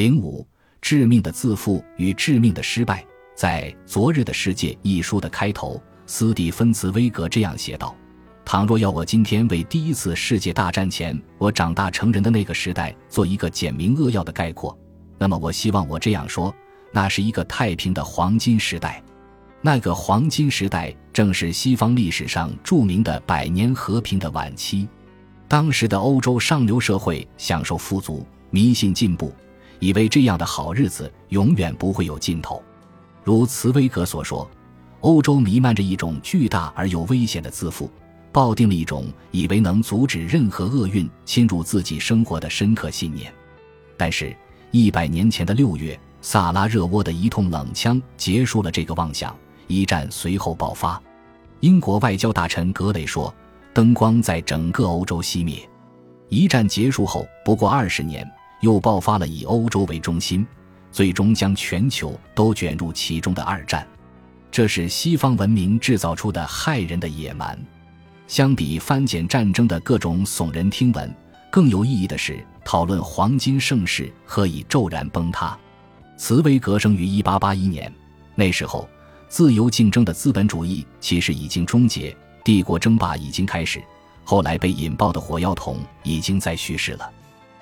零五，致命的自负与致命的失败。在《昨日的世界》一书的开头，斯蒂芬茨威格这样写道：“倘若要我今天为第一次世界大战前我长大成人的那个时代做一个简明扼要的概括，那么我希望我这样说：那是一个太平的黄金时代。那个黄金时代正是西方历史上著名的百年和平的晚期。当时的欧洲上流社会享受富足，迷信进步，以为这样的好日子永远不会有尽头。”如茨威格所说，欧洲弥漫着一种巨大而又危险的自负，抱定了一种以为能阻止任何厄运侵入自己生活的深刻信念。但是，一百年前的六月，萨拉热窝的一通冷枪结束了这个妄想。一战随后爆发。英国外交大臣格雷说：“灯光在整个欧洲熄灭。”一战结束后不过二十年，又爆发了以欧洲为中心。最终将全球都卷入其中的二战，这是西方文明制造出的害人的野蛮。相比翻检战争的各种耸人听闻，更有意义的是讨论黄金盛世何以骤然崩塌。茨威格生于1881年，那时候自由竞争的资本主义其实已经终结，帝国争霸已经开始。后来被引爆的火药桶已经在蓄势了。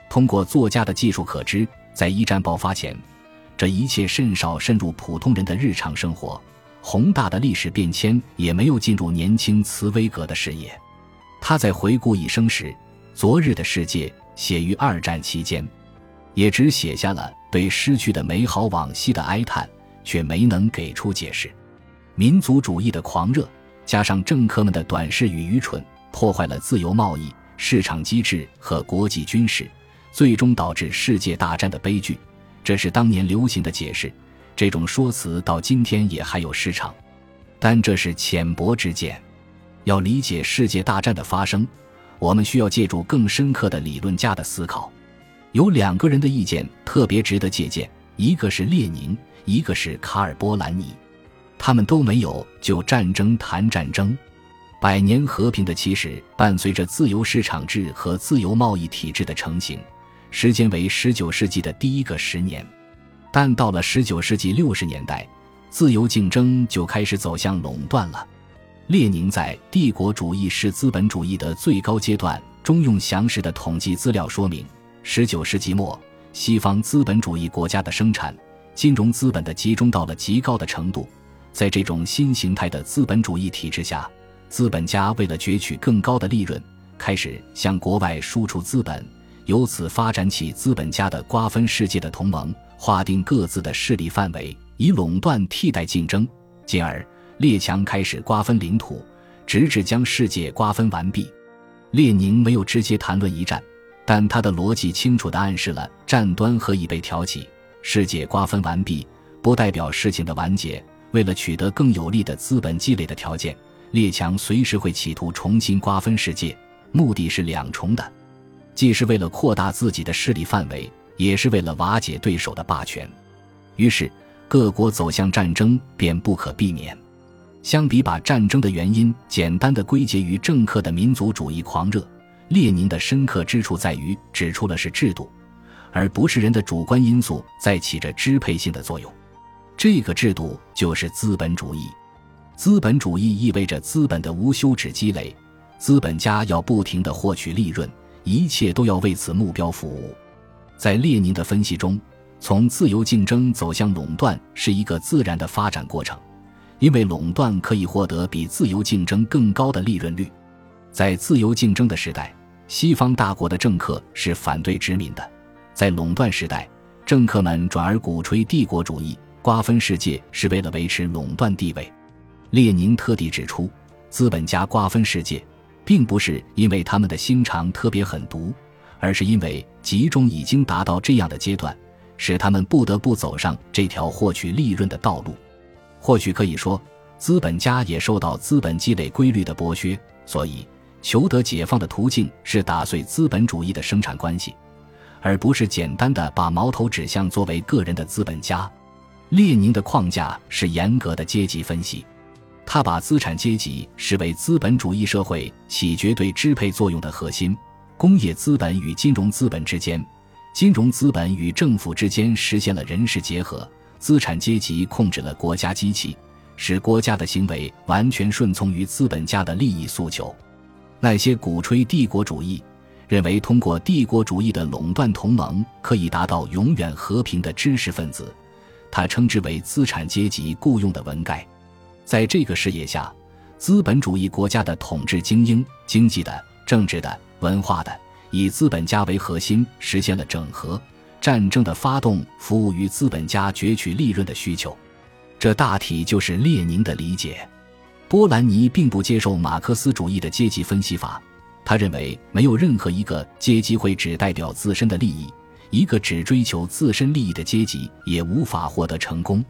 通过作家的技术可知，在一战爆发前。这一切甚少渗入普通人的日常生活，宏大的历史变迁也没有进入年轻茨威格的视野。他在回顾一生时，《昨日的世界》写于二战期间，也只写下了对失去的美好往昔的哀叹，却没能给出解释。民族主义的狂热，加上政客们的短视与愚蠢，破坏了自由贸易、市场机制和国际军事，最终导致世界大战的悲剧。这是当年流行的解释，这种说辞到今天也还有市场，但这是浅薄之见。要理解世界大战的发生，我们需要借助更深刻的理论家的思考。有两个人的意见特别值得借鉴，一个是列宁，一个是卡尔波兰尼。他们都没有就战争谈战争。百年和平的起始伴随着自由市场制和自由贸易体制的成型。时间为十九世纪的第一个十年，但到了十九世纪六十年代，自由竞争就开始走向垄断了。列宁在《帝国主义是资本主义的最高阶段》中用详实的统计资料说明，十九世纪末，西方资本主义国家的生产、金融资本的集中到了极高的程度。在这种新形态的资本主义体制下，资本家为了攫取更高的利润，开始向国外输出资本。由此发展起资本家的瓜分世界的同盟，划定各自的势力范围，以垄断替代竞争，进而列强开始瓜分领土，直至将世界瓜分完毕。列宁没有直接谈论一战，但他的逻辑清楚地暗示了战端何以被挑起。世界瓜分完毕，不代表事情的完结。为了取得更有利的资本积累的条件，列强随时会企图重新瓜分世界，目的是两重的。既是为了扩大自己的势力范围，也是为了瓦解对手的霸权，于是各国走向战争便不可避免。相比把战争的原因简单的归结于政客的民族主义狂热，列宁的深刻之处在于指出了是制度，而不是人的主观因素在起着支配性的作用。这个制度就是资本主义。资本主义意味着资本的无休止积累，资本家要不停地获取利润。一切都要为此目标服务。在列宁的分析中，从自由竞争走向垄断是一个自然的发展过程，因为垄断可以获得比自由竞争更高的利润率。在自由竞争的时代，西方大国的政客是反对殖民的；在垄断时代，政客们转而鼓吹帝国主义，瓜分世界是为了维持垄断地位。列宁特地指出，资本家瓜分世界。并不是因为他们的心肠特别狠毒，而是因为集中已经达到这样的阶段，使他们不得不走上这条获取利润的道路。或许可以说，资本家也受到资本积累规律的剥削，所以求得解放的途径是打碎资本主义的生产关系，而不是简单的把矛头指向作为个人的资本家。列宁的框架是严格的阶级分析。他把资产阶级视为资本主义社会起绝对支配作用的核心，工业资本与金融资本之间，金融资本与政府之间实现了人事结合，资产阶级控制了国家机器，使国家的行为完全顺从于资本家的利益诉求。那些鼓吹帝国主义。认为通过帝国主义的垄断同盟可以达到永远和平的知识分子，他称之为资产阶级雇佣的文盖。在这个视野下，资本主义国家的统治精英，经济的、政治的、文化的，以资本家为核心，实现了整合。战争的发动服务于资本家攫取利润的需求，这大体就是列宁的理解。波兰尼并不接受马克思主义的阶级分析法。他认为，没有任何一个阶级会只代表自身的利益，一个只追求自身利益的阶级也无法获得成功。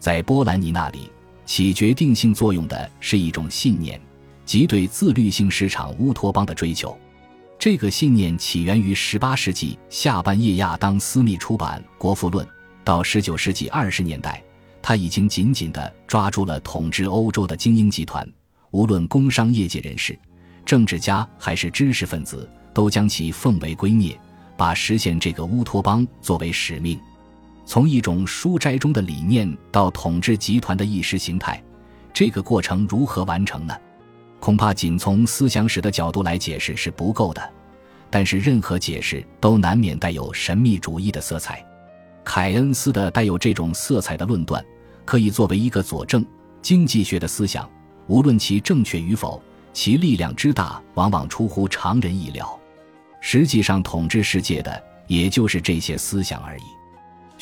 在波兰尼那里，起决定性作用的是一种信念，即对自律性市场乌托邦的追求。这个信念起源于18世纪下半叶亚当·斯密出版《国富论》，到19世纪20年代，他已经紧紧地抓住了统治欧洲的精英集团，无论工商业界人士。政治家还是知识分子，都将其奉为圭臬，把实现这个乌托邦作为使命。从一种书斋中的理念到统治集团的意识形态，这个过程如何完成呢？恐怕仅从思想史的角度来解释是不够的。但是任何解释都难免带有神秘主义的色彩。凯恩斯的带有这种色彩的论断，可以作为一个佐证：经济学的思想，无论其正确与否。其力量之大，往往出乎常人意料。实际上，统治世界的也就是这些思想而已。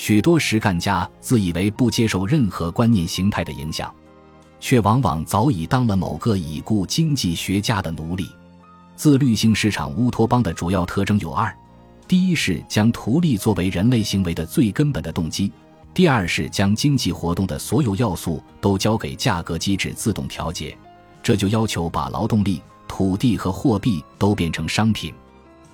许多实干家自以为不接受任何观念形态的影响，却往往早已当了某个已故经济学家的奴隶。自律性市场乌托邦的主要特征有二：第一是将图利作为人类行为的最根本的动机；第二是将经济活动的所有要素都交给价格机制自动调节。这就要求把劳动力、土地和货币都变成商品。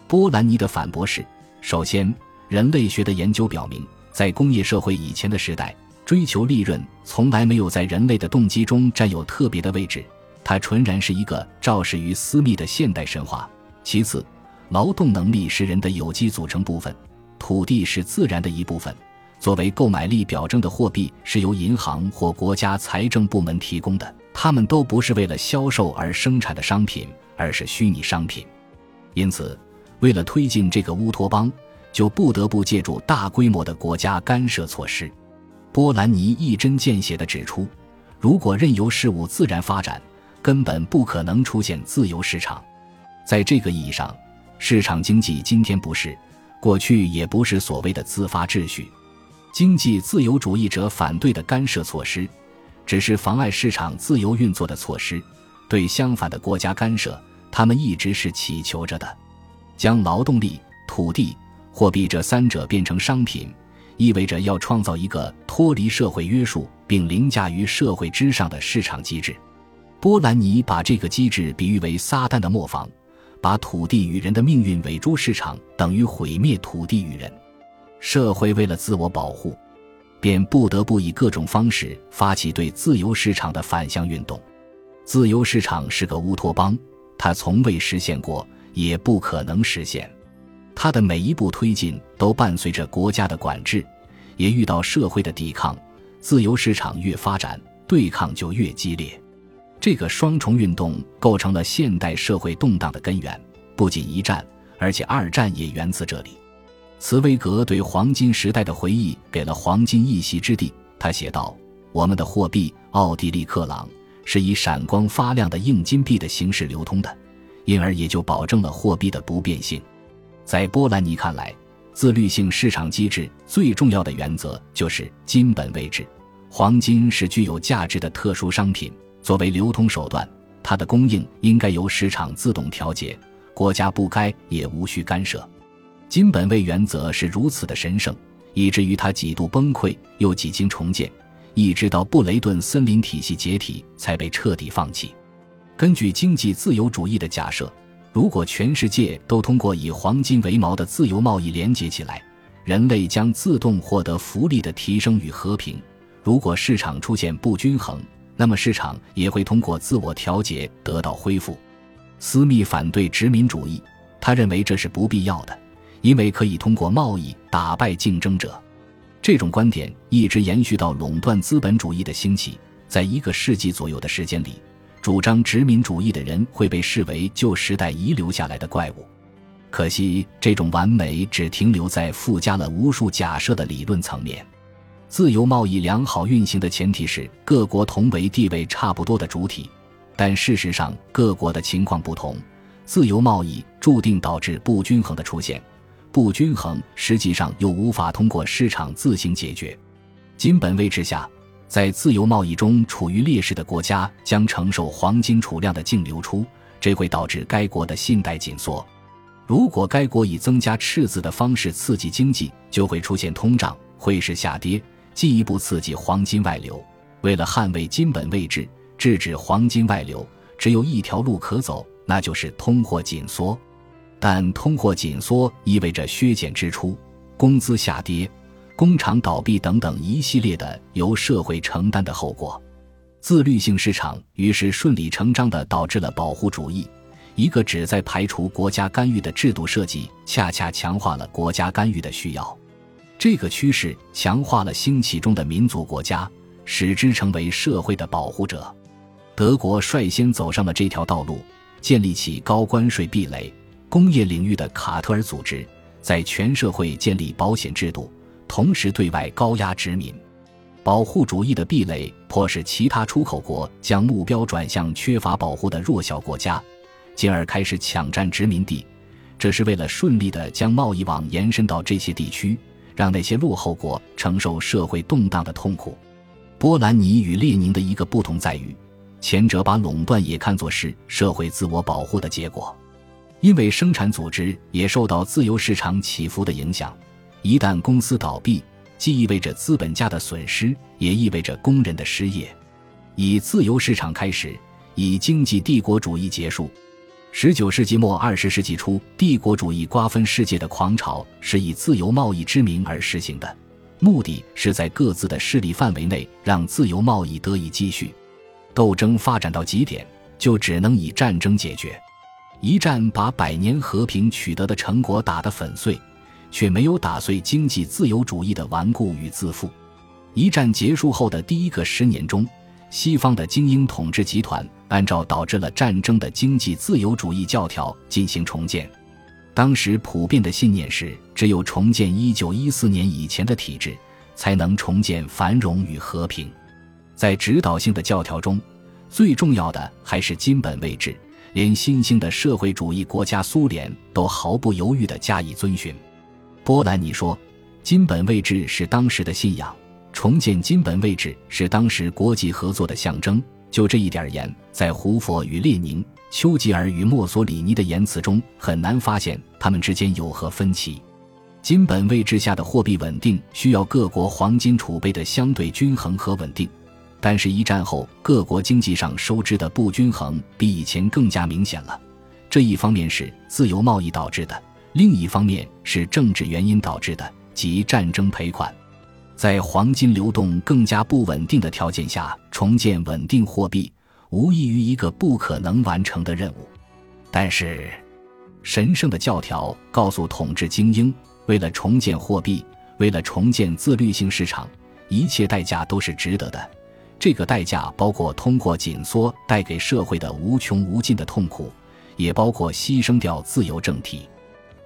波兰尼的反驳是：首先，人类学的研究表明，在工业社会以前的时代，追求利润从来没有在人类的动机中占有特别的位置，它纯然是一个肇始于私密的现代神话。其次，劳动能力是人的有机组成部分，土地是自然的一部分，作为购买力表征的货币是由银行或国家财政部门提供的。它们都不是为了销售而生产的商品，而是虚拟商品。因此，为了推进这个乌托邦，就不得不借助大规模的国家干涉措施。波兰尼一针见血地指出，如果任由事物自然发展，根本不可能出现自由市场。在这个意义上，市场经济今天不是，过去也不是所谓的自发秩序。经济自由主义者反对的干涉措施。只是妨碍市场自由运作的措施，对相反的国家干涉，他们一直是祈求着的。将劳动力、土地、货币这三者变成商品，意味着要创造一个脱离社会约束并凌驾于社会之上的市场机制。波兰尼把这个机制比喻为撒旦的磨坊，把土地与人的命运委诸市场，等于毁灭土地与人。社会为了自我保护。便不得不以各种方式发起对自由市场的反向运动。自由市场是个乌托邦，它从未实现过，也不可能实现。它的每一步推进都伴随着国家的管制，也遇到社会的抵抗。自由市场越发展，对抗就越激烈。这个双重运动构成了现代社会动荡的根源。不仅一战，而且二战也源自这里。茨威格对黄金时代的回忆给了黄金一席之地。他写道：“我们的货币奥地利克朗是以闪光发亮的硬金币的形式流通的，因而也就保证了货币的不变性。”在波兰尼看来，自律性市场机制最重要的原则就是金本位制。黄金是具有价值的特殊商品，作为流通手段，它的供应应该由市场自动调节，国家不该也无需干涉。金本位原则是如此的神圣，以至于它几度崩溃，又几经重建，一直到布雷顿森林体系解体才被彻底放弃。根据经济自由主义的假设，如果全世界都通过以黄金为锚的自由贸易连接起来，人类将自动获得福利的提升与和平。如果市场出现不均衡，那么市场也会通过自我调节得到恢复。斯密反对殖民主义，他认为这是不必要的。因为可以通过贸易打败竞争者。这种观点一直延续到垄断资本主义的兴起。在一个世纪左右的时间里，主张殖民主义的人会被视为旧时代遗留下来的怪物。可惜，这种完美只停留在附加了无数假设的理论层面。自由贸易良好运行的前提是各国同为地位差不多的主体，但事实上各国的情况不同，自由贸易注定导致不均衡的出现。不均衡实际上又无法通过市场自行解决。金本位制下，在自由贸易中处于劣势的国家将承受黄金储量的净流出，这会导致该国的信贷紧缩。如果该国以增加赤字的方式刺激经济，就会出现通胀、汇市下跌，进一步刺激黄金外流。为了捍卫金本位制，制止黄金外流，只有一条路可走，那就是通货紧缩。但通货紧缩意味着削减支出、工资下跌、工厂倒闭等等一系列的由社会承担的后果。自律性市场于是顺理成章地导致了保护主义，一个旨在排除国家干预的制度设计，恰恰强化了国家干预的需要。这个趋势强化了兴起中的民族国家，使之成为社会的保护者。德国率先走上了这条道路，建立起高关税壁垒。工业领域的卡特尔组织在全社会建立保险制度，同时对外高压殖民。保护主义的壁垒迫使其他出口国将目标转向缺乏保护的弱小国家，进而开始抢占殖民地。这是为了顺利地将贸易网延伸到这些地区，让那些落后国承受社会动荡的痛苦。波兰尼与列宁的一个不同在于，前者把垄断也看作是社会自我保护的结果。因为生产组织也受到自由市场起伏的影响，一旦公司倒闭，既意味着资本家的损失，也意味着工人的失业。以自由市场开始，以经济帝国主义结束。十九世纪末二十世纪初，帝国主义瓜分世界的狂潮是以自由贸易之名而实行的，目的是在各自的势力范围内让自由贸易得以继续。斗争发展到极点，就只能以战争解决。一战把百年和平取得的成果打得粉碎，却没有打碎经济自由主义的顽固与自负。一战结束后的第一个十年中，西方的精英统治集团按照导致了战争的经济自由主义教条进行重建。当时普遍的信念是，只有重建1914年以前的体制，才能重建繁荣与和平。在指导性的教条中，最重要的还是金本位制。连新兴的社会主义国家苏联都毫不犹豫地加以遵循。波兰尼说：“金本位制是当时的信仰，重建金本位制是当时国际合作的象征。”就这一点而言，在胡佛与列宁、丘吉尔与墨索里尼的言辞中，很难发现他们之间有何分歧。金本位制下的货币稳定需要各国黄金储备的相对均衡和稳定。但是，一战后各国经济上收支的不均衡比以前更加明显了。这一方面是自由贸易导致的，另一方面是政治原因导致的，即战争赔款。在黄金流动更加不稳定的条件下，重建稳定货币无异于一个不可能完成的任务。但是，神圣的教条告诉统治精英，为了重建货币，为了重建自律性市场，一切代价都是值得的。这个代价包括通过紧缩带给社会的无穷无尽的痛苦，也包括牺牲掉自由政体。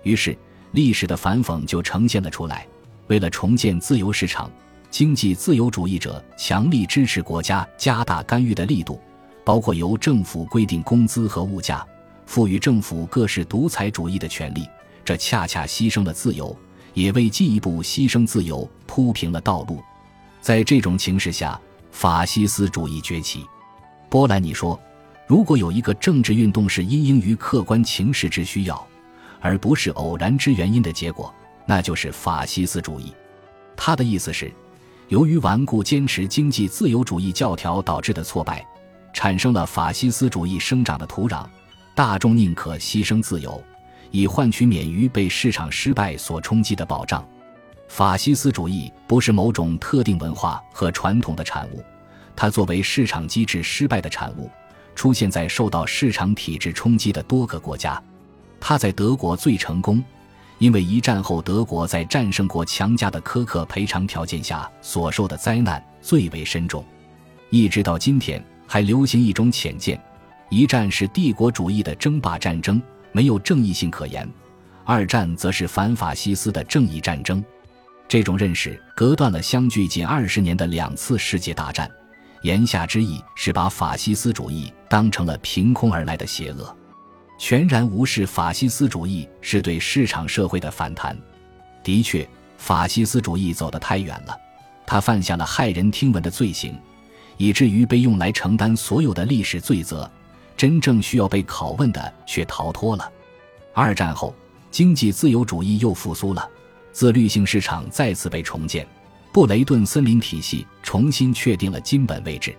于是，历史的反讽就呈现了出来。为了重建自由市场，经济自由主义者强力支持国家加大干预的力度，包括由政府规定工资和物价，赋予政府各式独裁主义的权利。这恰恰牺牲了自由，也为进一步牺牲自由铺平了道路。在这种情势下，法西斯主义崛起，波兰尼说：“如果有一个政治运动是因应于客观情势之需要，而不是偶然之原因的结果，那就是法西斯主义。”他的意思是，由于顽固坚持经济自由主义教条导致的挫败，产生了法西斯主义生长的土壤。大众宁可牺牲自由，以换取免于被市场失败所冲击的保障。法西斯主义不是某种特定文化和传统的产物，它作为市场机制失败的产物，出现在受到市场体制冲击的多个国家。他在德国最成功，因为一战后德国在战胜国强加的苛刻赔偿条件下所受的灾难最为深重。一直到今天，还流行一种浅见：一战是帝国主义的争霸战争，没有正义性可言；二战则是反法西斯的正义战争。这种认识隔断了相距近二十年的两次世界大战，言下之意是把法西斯主义当成了凭空而来的邪恶，全然无视法西斯主义是对市场社会的反弹。的确，法西斯主义走得太远了，他犯下了骇人听闻的罪行，以至于被用来承担所有的历史罪责，真正需要被拷问的却逃脱了。二战后，经济自由主义又复苏了。自律性市场再次被重建，布雷顿森林体系重新确定了金本位置，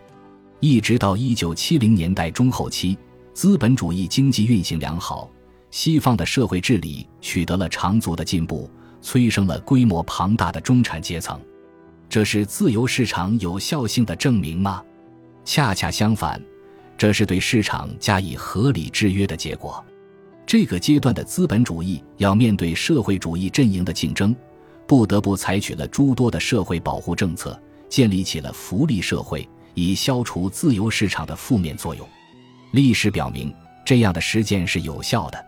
一直到一九七零年代中后期，资本主义经济运行良好，西方的社会治理取得了长足的进步，催生了规模庞大的中产阶层。这是自由市场有效性的证明吗？恰恰相反，这是对市场加以合理制约的结果。这个阶段的资本主义要面对社会主义阵营的竞争，不得不采取了诸多的社会保护政策，建立起了福利社会，以消除自由市场的负面作用。历史表明，这样的实践是有效的。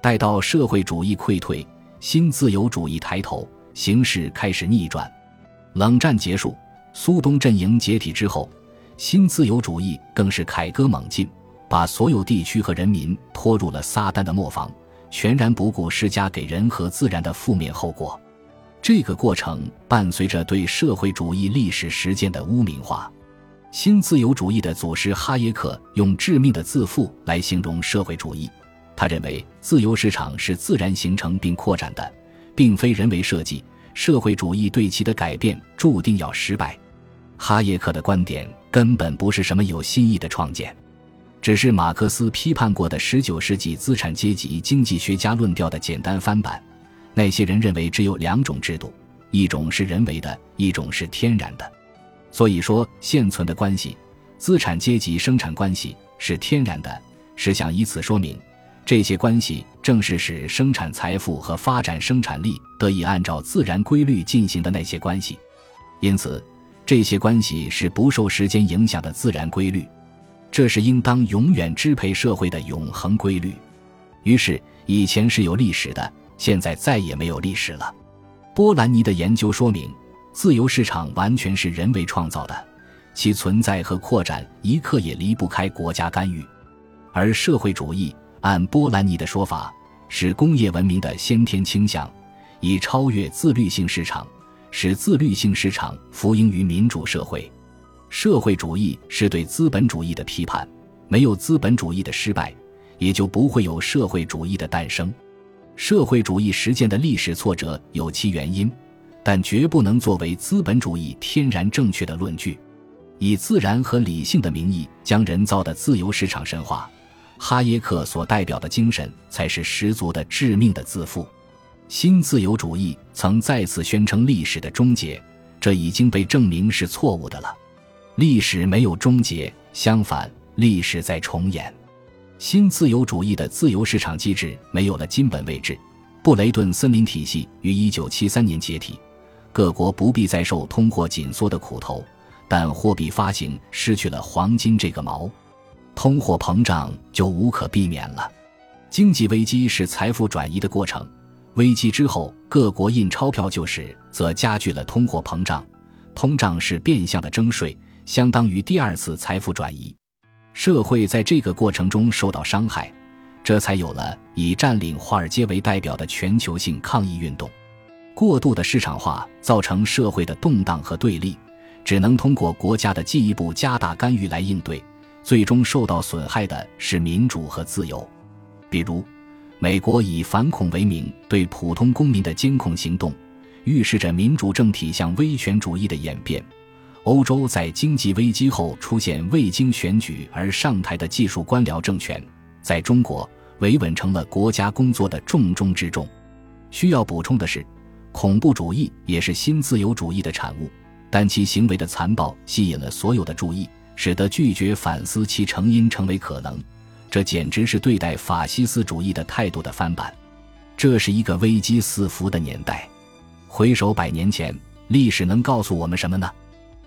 待到社会主义溃退，新自由主义抬头，形势开始逆转。冷战结束，苏东阵营解体之后，新自由主义更是凯歌猛进。把所有地区和人民拖入了撒旦的磨坊，全然不顾施加给人和自然的负面后果。这个过程伴随着对社会主义历史实践的污名化。新自由主义的祖师哈耶克用“致命的自负”来形容社会主义。他认为，自由市场是自然形成并扩展的，并非人为设计。社会主义对其的改变注定要失败。哈耶克的观点根本不是什么有新意的创建。只是马克思批判过的19世纪资产阶级经济学家论调的简单翻版。那些人认为只有两种制度，一种是人为的，一种是天然的。所以说，现存的关系，资产阶级生产关系是天然的，是想以此说明这些关系正是使生产财富和发展生产力得以按照自然规律进行的那些关系。因此，这些关系是不受时间影响的自然规律。这是应当永远支配社会的永恒规律。于是，以前是有历史的，现在再也没有历史了。波兰尼的研究说明，自由市场完全是人为创造的，其存在和扩展一刻也离不开国家干预。而社会主义，按波兰尼的说法，是工业文明的先天倾向，以超越自律性市场，使自律性市场服膺于民主社会。社会主义是对资本主义的批判，没有资本主义的失败，也就不会有社会主义的诞生。社会主义实践的历史挫折有其原因，但绝不能作为资本主义天然正确的论据。以自然和理性的名义将人造的自由市场神话，哈耶克所代表的精神才是十足的致命的自负。新自由主义曾再次宣称历史的终结，这已经被证明是错误的了。历史没有终结，相反，历史在重演。新自由主义的自由市场机制没有了金本位制，布雷顿森林体系于一九七三年解体，各国不必再受通货紧缩的苦头，但货币发行失去了黄金这个锚，通货膨胀就无可避免了。经济危机是财富转移的过程，危机之后各国印钞票救市，则加剧了通货膨胀。通胀是变相的征税。相当于第二次财富转移，社会在这个过程中受到伤害，这才有了以占领华尔街为代表的全球性抗议运动。过度的市场化造成社会的动荡和对立，只能通过国家的进一步加大干预来应对。最终受到损害的是民主和自由。比如，美国以反恐为名对普通公民的监控行动，预示着民主政体向威权主义的演变。欧洲在经济危机后出现未经选举而上台的技术官僚政权，在中国维稳成了国家工作的重中之重。需要补充的是，恐怖主义也是新自由主义的产物，但其行为的残暴吸引了所有的注意，使得拒绝反思其成因成为可能。这简直是对待法西斯主义的态度的翻版。这是一个危机四伏的年代。回首百年前，历史能告诉我们什么呢？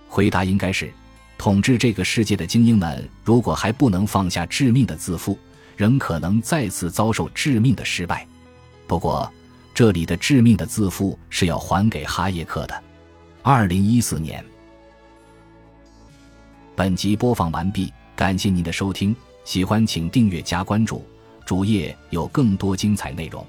回答应该是：统治这个世界的精英们，如果还不能放下致命的自负，仍可能再次遭受致命的失败。不过，这里的致命的自负是要还给哈耶克的。二零一四年，本集播放完毕，感谢您的收听，喜欢请订阅加关注，主页有更多精彩内容。